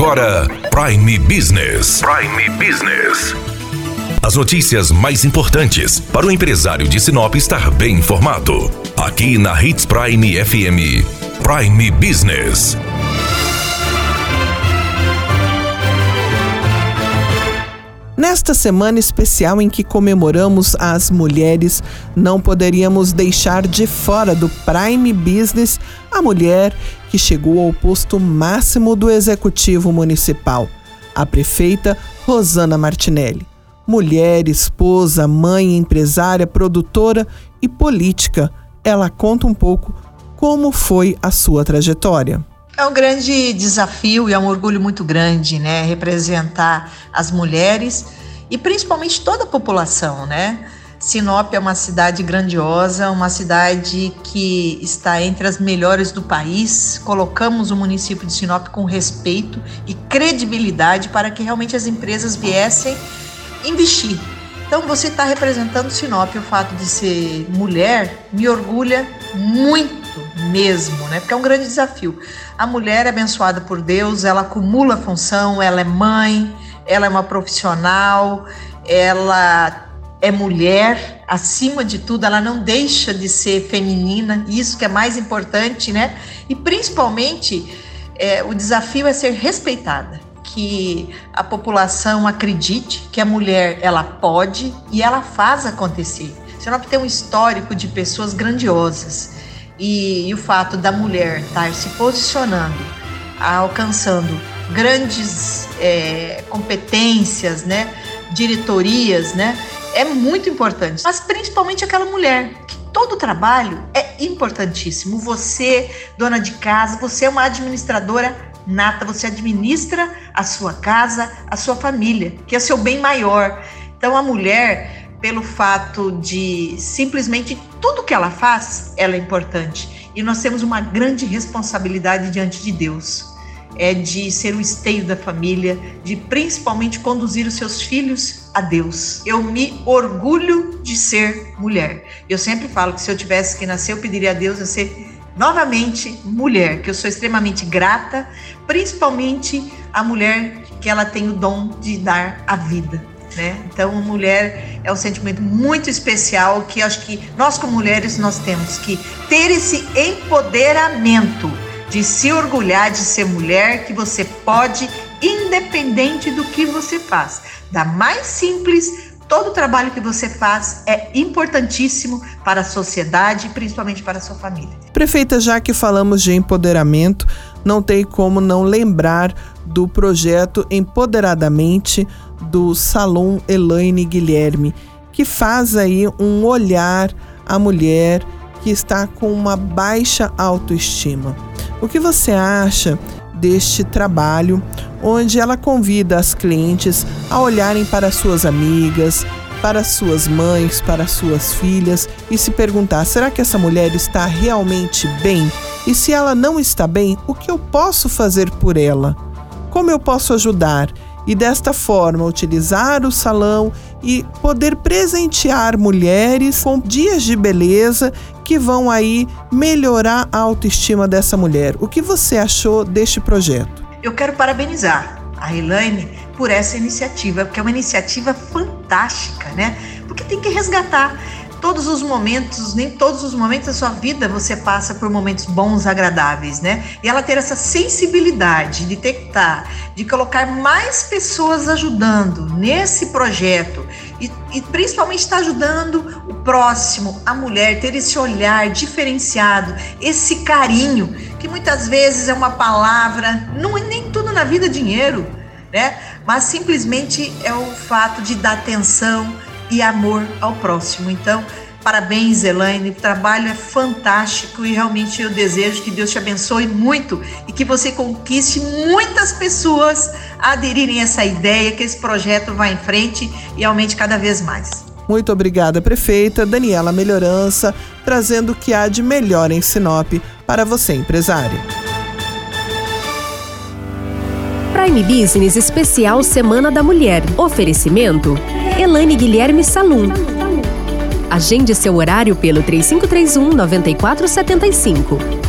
agora Prime Business. Prime Business. As notícias mais importantes para o empresário de Sinop estar bem informado. Aqui na Hits Prime FM. Prime Business. Nesta semana especial em que comemoramos as mulheres, não poderíamos deixar de fora do Prime Business a mulher que chegou ao posto máximo do executivo municipal, a prefeita Rosana Martinelli. Mulher, esposa, mãe, empresária, produtora e política, ela conta um pouco como foi a sua trajetória. É um grande desafio e é um orgulho muito grande, né? Representar as mulheres e principalmente toda a população, né? Sinop é uma cidade grandiosa, uma cidade que está entre as melhores do país. Colocamos o município de Sinop com respeito e credibilidade para que realmente as empresas viessem investir. Então, você está representando Sinop. O fato de ser mulher me orgulha muito mesmo, né? Porque é um grande desafio. A mulher é abençoada por Deus, ela acumula função, ela é mãe, ela é uma profissional, ela é mulher, acima de tudo, ela não deixa de ser feminina, isso que é mais importante, né? E principalmente é, o desafio é ser respeitada, que a população acredite que a mulher ela pode e ela faz acontecer. Sinop tem um histórico de pessoas grandiosas e, e o fato da mulher estar se posicionando, alcançando grandes é, competências, né, diretorias, né, é muito importante. Mas principalmente aquela mulher que todo trabalho é importantíssimo. Você, dona de casa, você é uma administradora nata, você administra a sua casa, a sua família, que é seu bem maior. Então a mulher pelo fato de simplesmente tudo que ela faz, ela é importante. E nós temos uma grande responsabilidade diante de Deus. É de ser o esteio da família, de principalmente conduzir os seus filhos a Deus. Eu me orgulho de ser mulher. Eu sempre falo que se eu tivesse que nascer, eu pediria a Deus a ser novamente mulher, que eu sou extremamente grata, principalmente a mulher que ela tem o dom de dar a vida né? Então, mulher é um sentimento muito especial que acho que nós como mulheres nós temos que ter esse empoderamento de se orgulhar de ser mulher, que você pode, independente do que você faz. Da mais simples, todo o trabalho que você faz é importantíssimo para a sociedade e principalmente para a sua família. Prefeita, já que falamos de empoderamento, não tem como não lembrar do projeto Empoderadamente do Salão Elaine Guilherme, que faz aí um olhar à mulher que está com uma baixa autoestima. O que você acha deste trabalho, onde ela convida as clientes a olharem para suas amigas, para suas mães, para suas filhas e se perguntar: será que essa mulher está realmente bem? E se ela não está bem, o que eu posso fazer por ela? Como eu posso ajudar? E desta forma utilizar o salão e poder presentear mulheres com dias de beleza que vão aí melhorar a autoestima dessa mulher. O que você achou deste projeto? Eu quero parabenizar a Elaine por essa iniciativa, porque é uma iniciativa fantástica, né? Porque tem que resgatar todos os momentos, nem todos os momentos da sua vida você passa por momentos bons, agradáveis, né? E ela ter essa sensibilidade de detectar, de colocar mais pessoas ajudando nesse projeto e, e principalmente estar tá ajudando o próximo, a mulher, ter esse olhar diferenciado, esse carinho, que muitas vezes é uma palavra, não é nem tudo na vida dinheiro, né? Mas simplesmente é o fato de dar atenção e amor ao próximo. Então, parabéns, Elaine, o trabalho é fantástico e realmente eu desejo que Deus te abençoe muito e que você conquiste muitas pessoas a aderirem a essa ideia, que esse projeto vá em frente e aumente cada vez mais. Muito obrigada, prefeita Daniela Melhorança, trazendo o que há de melhor em Sinop para você, empresário. Prime Business Especial Semana da Mulher. Oferecimento Elane Guilherme Salum. Agende seu horário pelo 3531 9475.